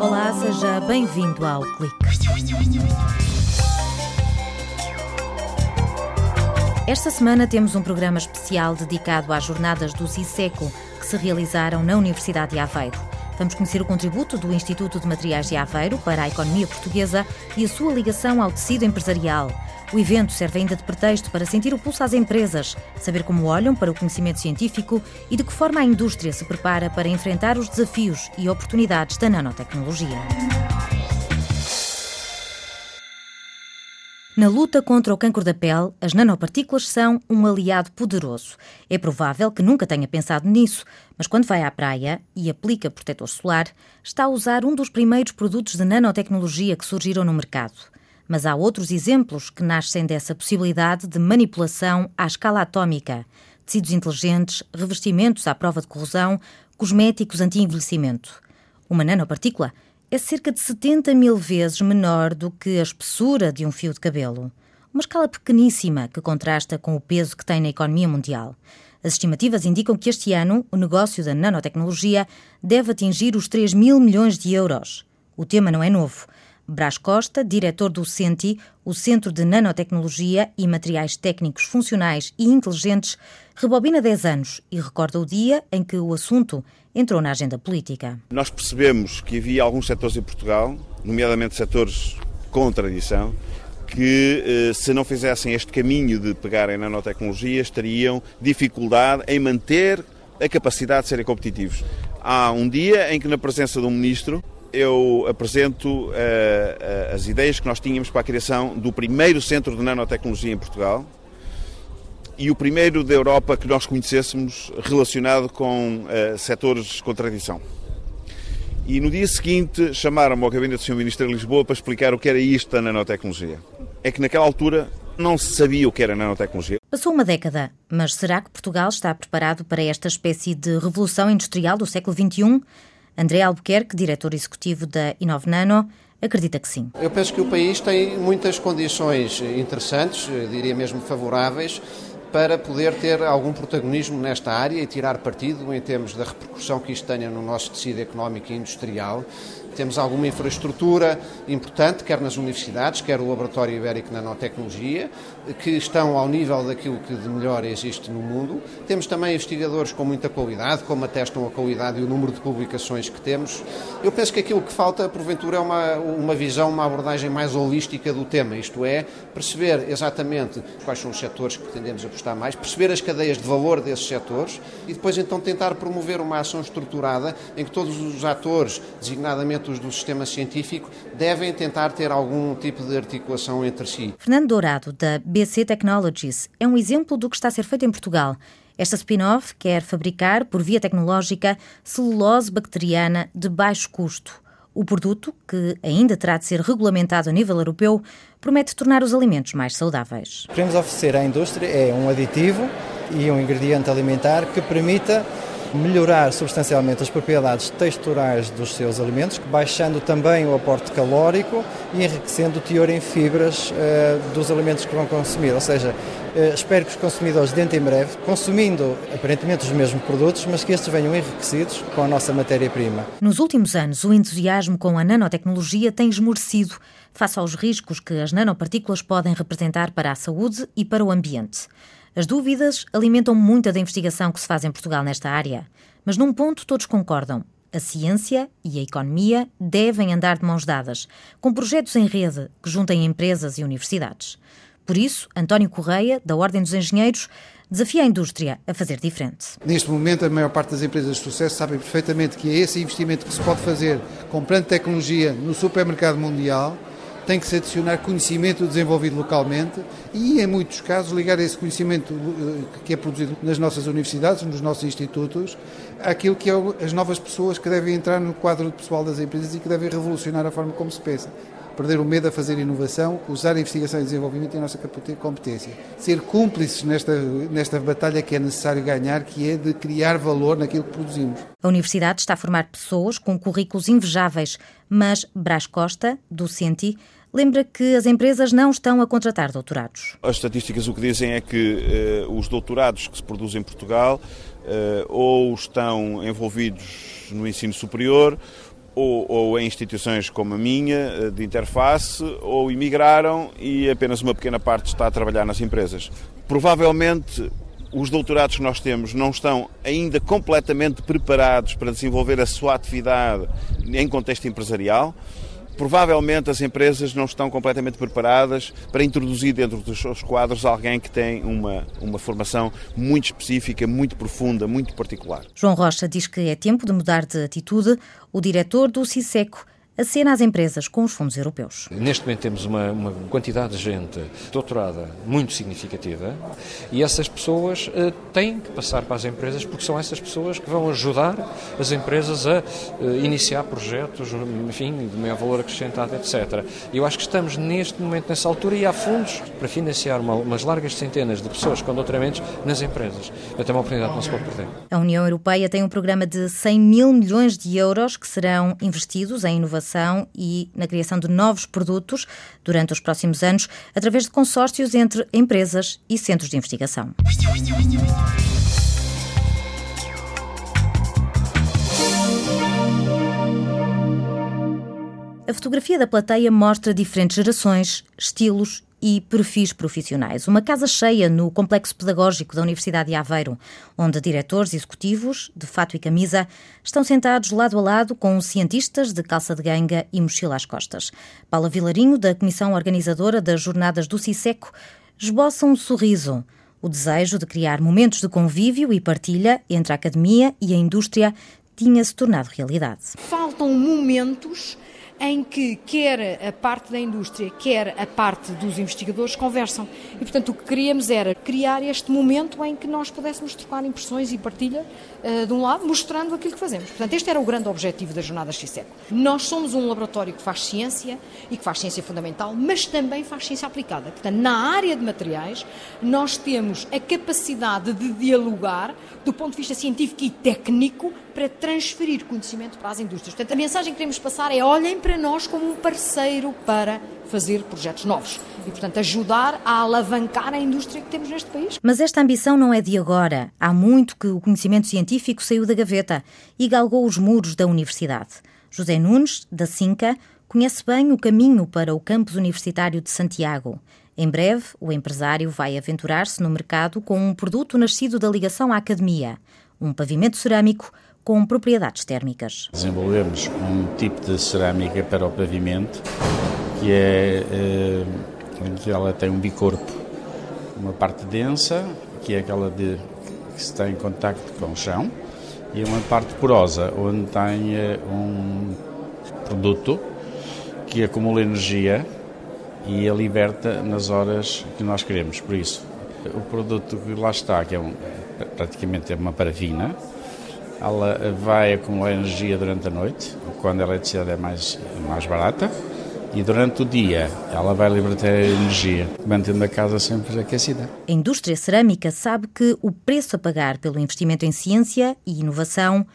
Olá, seja bem-vindo ao Clique. Esta semana temos um programa especial dedicado às jornadas do CISECO que se realizaram na Universidade de Aveiro. Vamos conhecer o contributo do Instituto de Materiais de Aveiro para a economia portuguesa e a sua ligação ao tecido empresarial. O evento serve ainda de pretexto para sentir o pulso às empresas, saber como olham para o conhecimento científico e de que forma a indústria se prepara para enfrentar os desafios e oportunidades da nanotecnologia. Na luta contra o cancro da pele, as nanopartículas são um aliado poderoso. É provável que nunca tenha pensado nisso, mas quando vai à praia e aplica protetor solar, está a usar um dos primeiros produtos de nanotecnologia que surgiram no mercado. Mas há outros exemplos que nascem dessa possibilidade de manipulação à escala atómica. Tecidos inteligentes, revestimentos à prova de corrosão, cosméticos anti-envelhecimento. Uma nanopartícula é cerca de 70 mil vezes menor do que a espessura de um fio de cabelo. Uma escala pequeníssima que contrasta com o peso que tem na economia mundial. As estimativas indicam que este ano o negócio da nanotecnologia deve atingir os 3 mil milhões de euros. O tema não é novo. Brás Costa, diretor do CENTI, o Centro de Nanotecnologia e Materiais Técnicos Funcionais e Inteligentes, rebobina 10 anos e recorda o dia em que o assunto entrou na agenda política. Nós percebemos que havia alguns setores em Portugal, nomeadamente setores com tradição, que eh, se não fizessem este caminho de pegar em nanotecnologia, estariam dificuldade em manter a capacidade de serem competitivos. Há um dia em que, na presença de um ministro, eu apresento uh, as ideias que nós tínhamos para a criação do primeiro centro de nanotecnologia em Portugal e o primeiro da Europa que nós conhecêssemos relacionado com uh, setores com tradição. E no dia seguinte chamaram-me ao gabinete do Sr. Ministro de Lisboa para explicar o que era isto da nanotecnologia. É que naquela altura não se sabia o que era nanotecnologia. Passou uma década, mas será que Portugal está preparado para esta espécie de revolução industrial do século XXI? André Albuquerque, diretor executivo da Inovnano, acredita que sim. Eu penso que o país tem muitas condições interessantes, diria mesmo favoráveis, para poder ter algum protagonismo nesta área e tirar partido em termos da repercussão que isto tenha no nosso tecido económico e industrial temos alguma infraestrutura importante, quer nas universidades, quer o Laboratório Ibérico de Nanotecnologia, que estão ao nível daquilo que de melhor existe no mundo. Temos também investigadores com muita qualidade, como atestam a qualidade e o número de publicações que temos. Eu penso que aquilo que falta, porventura, é uma, uma visão, uma abordagem mais holística do tema, isto é, perceber exatamente quais são os setores que pretendemos mais, perceber as cadeias de valor desses setores e depois então tentar promover uma ação estruturada em que todos os atores, designadamente do sistema científico devem tentar ter algum tipo de articulação entre si. Fernando Dourado, da BC Technologies, é um exemplo do que está a ser feito em Portugal. Esta spin-off quer fabricar, por via tecnológica, celulose bacteriana de baixo custo. O produto, que ainda terá de ser regulamentado a nível europeu, promete tornar os alimentos mais saudáveis. O que queremos oferecer à indústria é um aditivo e um ingrediente alimentar que permita melhorar substancialmente as propriedades texturais dos seus alimentos, baixando também o aporte calórico e enriquecendo o teor em fibras uh, dos alimentos que vão consumir. Ou seja, uh, espero que os consumidores dentro em breve, consumindo aparentemente os mesmos produtos, mas que estes venham enriquecidos com a nossa matéria-prima. Nos últimos anos, o entusiasmo com a nanotecnologia tem esmorecido face aos riscos que as nanopartículas podem representar para a saúde e para o ambiente. As dúvidas alimentam muita da investigação que se faz em Portugal nesta área. Mas num ponto todos concordam. A ciência e a economia devem andar de mãos dadas, com projetos em rede que juntem empresas e universidades. Por isso, António Correia, da Ordem dos Engenheiros, desafia a indústria a fazer diferente. Neste momento, a maior parte das empresas de sucesso sabem perfeitamente que é esse investimento que se pode fazer comprando tecnologia no supermercado mundial tem que se adicionar conhecimento desenvolvido localmente e, em muitos casos, ligar esse conhecimento eh, que é produzido nas nossas universidades, nos nossos institutos, àquilo que é as novas pessoas que devem entrar no quadro pessoal das empresas e que devem revolucionar a forma como se pensa perder o medo a fazer inovação, usar a investigação e desenvolvimento e a nossa competência. Ser cúmplices nesta, nesta batalha que é necessário ganhar, que é de criar valor naquilo que produzimos. A Universidade está a formar pessoas com currículos invejáveis, mas Brás Costa, do CENTI, lembra que as empresas não estão a contratar doutorados. As estatísticas o que dizem é que eh, os doutorados que se produzem em Portugal ou estão envolvidos no ensino superior ou, ou, em instituições como a minha, de interface, ou emigraram e apenas uma pequena parte está a trabalhar nas empresas. Provavelmente os doutorados que nós temos não estão ainda completamente preparados para desenvolver a sua atividade em contexto empresarial. Provavelmente as empresas não estão completamente preparadas para introduzir dentro dos seus quadros alguém que tem uma, uma formação muito específica, muito profunda, muito particular. João Rocha diz que é tempo de mudar de atitude. O diretor do CISECO acena às empresas com os fundos europeus. Neste momento temos uma, uma quantidade de gente doutorada muito significativa e essas pessoas uh, têm que passar para as empresas porque são essas pessoas que vão ajudar as empresas a uh, iniciar projetos, enfim, de maior valor acrescentado, etc. Eu acho que estamos neste momento nessa altura e há fundos para financiar uma, umas largas centenas de pessoas com doutoramentos nas empresas. Até uma oportunidade que não se pode perder. A União Europeia tem um programa de 100 mil milhões de euros que serão investidos em inovação inovação e na criação de novos produtos durante os próximos anos, através de consórcios entre empresas e centros de investigação. A fotografia da plateia mostra diferentes gerações, estilos e perfis profissionais. Uma casa cheia no complexo pedagógico da Universidade de Aveiro, onde diretores executivos, de fato e camisa, estão sentados lado a lado com cientistas de calça de ganga e mochila às costas. Paula Vilarinho, da comissão organizadora das Jornadas do CISECO, esboça um sorriso. O desejo de criar momentos de convívio e partilha entre a academia e a indústria tinha se tornado realidade. Faltam momentos em que quer a parte da indústria, quer a parte dos investigadores conversam. E, portanto, o que queríamos era criar este momento em que nós pudéssemos trocar impressões e partilha, uh, de um lado, mostrando aquilo que fazemos. Portanto, este era o grande objetivo das Jornadas XSEC. Nós somos um laboratório que faz ciência e que faz ciência fundamental, mas também faz ciência aplicada. Portanto, na área de materiais, nós temos a capacidade de dialogar do ponto de vista científico e técnico para transferir conhecimento para as indústrias. Portanto, a mensagem que queremos passar é olhem para nós como um parceiro para fazer projetos novos e, portanto, ajudar a alavancar a indústria que temos neste país. Mas esta ambição não é de agora. Há muito que o conhecimento científico saiu da gaveta e galgou os muros da universidade. José Nunes, da Cinca, conhece bem o caminho para o campus universitário de Santiago. Em breve, o empresário vai aventurar-se no mercado com um produto nascido da ligação à academia, um pavimento cerâmico com propriedades térmicas. Desenvolvemos um tipo de cerâmica para o pavimento que é eh, ela tem um bicorpo, uma parte densa que é aquela de que está em contacto com o chão e uma parte porosa onde tem eh, um produto que acumula energia e a liberta nas horas que nós queremos. Por isso, o produto que lá está, que é um, praticamente é uma parafina, ela vai acumular energia durante a noite, quando a eletricidade é mais, mais barata, e durante o dia ela vai libertar energia, mantendo a casa sempre aquecida. A indústria cerâmica sabe que o preço a pagar pelo investimento em ciência e inovação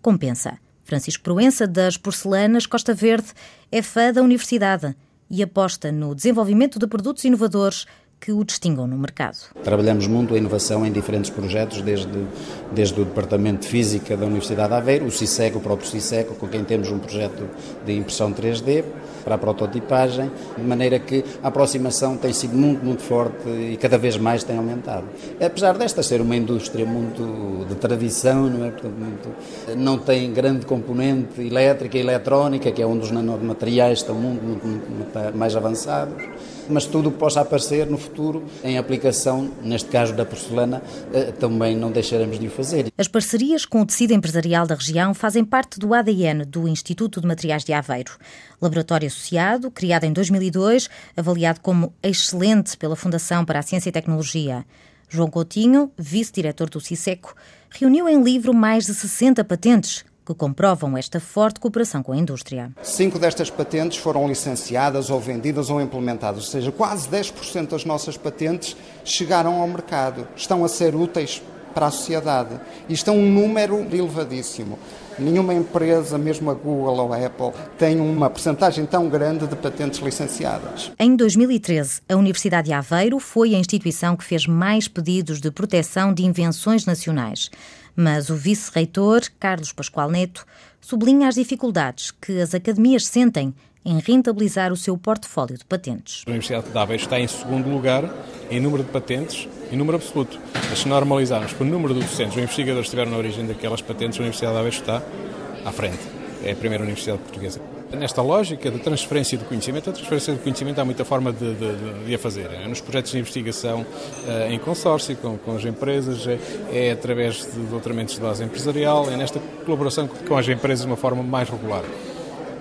compensa. Francisco Proença, das Porcelanas Costa Verde, é fã da universidade e aposta no desenvolvimento de produtos inovadores que o distingam no mercado. Trabalhamos muito a inovação em diferentes projetos, desde, desde o Departamento de Física da Universidade de Aveiro, o CISEC, o próprio CISEC, com quem temos um projeto de impressão 3D para a prototipagem, de maneira que a aproximação tem sido muito, muito forte e cada vez mais tem aumentado. Apesar desta ser uma indústria muito de tradição, não é? Portanto, muito, não tem grande componente elétrica e eletrónica, que é um dos nanomateriais que estão muito, muito, muito mais avançados mas tudo o que possa aparecer no futuro em aplicação, neste caso da porcelana, eh, também não deixaremos de o fazer. As parcerias com o tecido empresarial da região fazem parte do ADN do Instituto de Materiais de Aveiro. Laboratório associado, criado em 2002, avaliado como excelente pela Fundação para a Ciência e Tecnologia. João Coutinho, vice-diretor do CISECO, reuniu em livro mais de 60 patentes que comprovam esta forte cooperação com a indústria. Cinco destas patentes foram licenciadas ou vendidas ou implementadas, ou seja, quase 10% das nossas patentes chegaram ao mercado, estão a ser úteis para a sociedade. Isto é um número elevadíssimo. Nenhuma empresa, mesmo a Google ou a Apple, tem uma percentagem tão grande de patentes licenciadas. Em 2013, a Universidade de Aveiro foi a instituição que fez mais pedidos de proteção de invenções nacionais. Mas o vice-reitor, Carlos Pascoal Neto, sublinha as dificuldades que as academias sentem em rentabilizar o seu portfólio de patentes. A Universidade de Aveiro está em segundo lugar em número de patentes em número absoluto. Mas se normalizarmos por número de docentes ou investigadores que estiveram na origem daquelas patentes, a Universidade de Aveiro está à frente. É a primeira universidade portuguesa. Nesta lógica de transferência de conhecimento, a transferência de conhecimento há muita forma de, de, de a fazer. É nos projetos de investigação eh, em consórcio com, com as empresas, é, é através de doutoramentos de base empresarial, é nesta colaboração com as empresas de uma forma mais regular.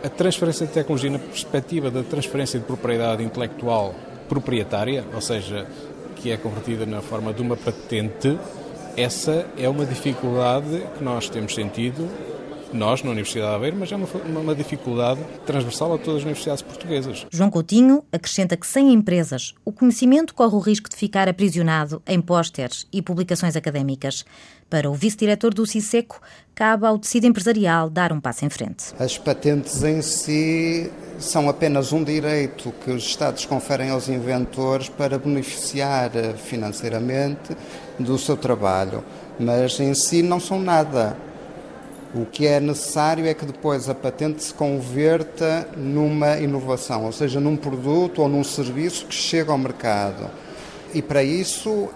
A transferência de tecnologia na perspectiva da transferência de propriedade intelectual proprietária, ou seja, que é convertida na forma de uma patente, essa é uma dificuldade que nós temos sentido nós, na Universidade de Aveiro, mas é uma, uma dificuldade transversal a todas as universidades portuguesas. João Coutinho acrescenta que sem empresas, o conhecimento corre o risco de ficar aprisionado em pósteres e publicações académicas. Para o vice-diretor do CISECO, cabe ao tecido empresarial dar um passo em frente. As patentes em si são apenas um direito que os Estados conferem aos inventores para beneficiar financeiramente do seu trabalho, mas em si não são nada. O que é necessário é que depois a patente se converta numa inovação, ou seja, num produto ou num serviço que chega ao mercado. E para isso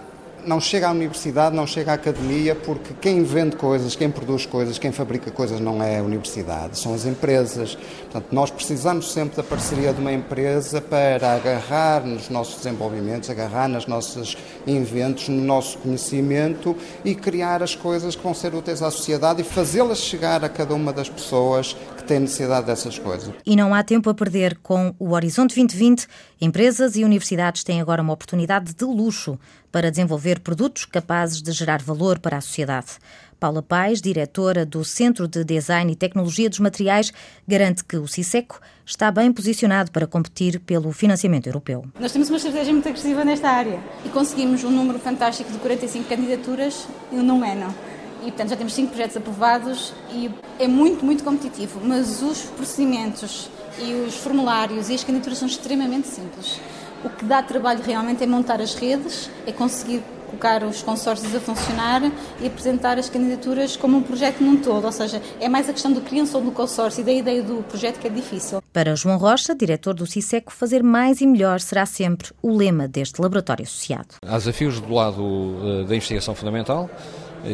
não chega à universidade, não chega à academia, porque quem vende coisas, quem produz coisas, quem fabrica coisas não é a universidade, são as empresas. Portanto, nós precisamos sempre da parceria de uma empresa para agarrar nos nossos desenvolvimentos, agarrar nas nossas inventos, no nosso conhecimento e criar as coisas que vão ser úteis à sociedade e fazê-las chegar a cada uma das pessoas que têm necessidade dessas coisas. E não há tempo a perder com o Horizonte 2020. Empresas e universidades têm agora uma oportunidade de luxo para desenvolver produtos capazes de gerar valor para a sociedade. Paula Pais, diretora do Centro de Design e Tecnologia dos Materiais, garante que o CISECO está bem posicionado para competir pelo financiamento europeu. Nós temos uma estratégia muito agressiva nesta área e conseguimos um número fantástico de 45 candidaturas num ano. E, portanto, já temos cinco projetos aprovados e é muito, muito competitivo. Mas os procedimentos e os formulários e as candidaturas são extremamente simples. O que dá trabalho realmente é montar as redes, é conseguir colocar os consórcios a funcionar e apresentar as candidaturas como um projeto num todo, ou seja, é mais a questão da criação do consórcio e da ideia do projeto que é difícil. Para João Rocha, diretor do CISECO, fazer mais e melhor será sempre o lema deste laboratório associado. Há desafios do lado eh, da investigação fundamental,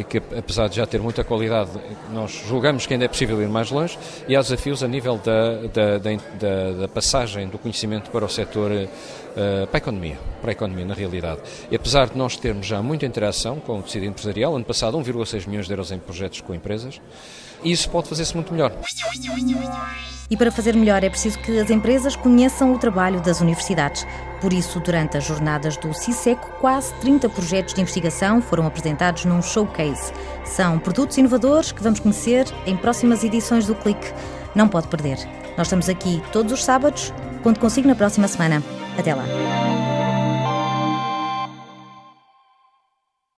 que apesar de já ter muita qualidade, nós julgamos que ainda é possível ir mais longe, e há desafios a nível da, da, da, da passagem do conhecimento para o setor, uh, para a economia, para a economia na realidade. E apesar de nós termos já muita interação com o tecido empresarial, ano passado 1,6 milhões de euros em projetos com empresas, isso pode fazer-se muito melhor. E para fazer melhor é preciso que as empresas conheçam o trabalho das universidades. Por isso, durante as jornadas do CISECO, quase 30 projetos de investigação foram apresentados num showcase. São produtos inovadores que vamos conhecer em próximas edições do Clique. Não pode perder. Nós estamos aqui todos os sábados. Conto consigo na próxima semana. Até lá.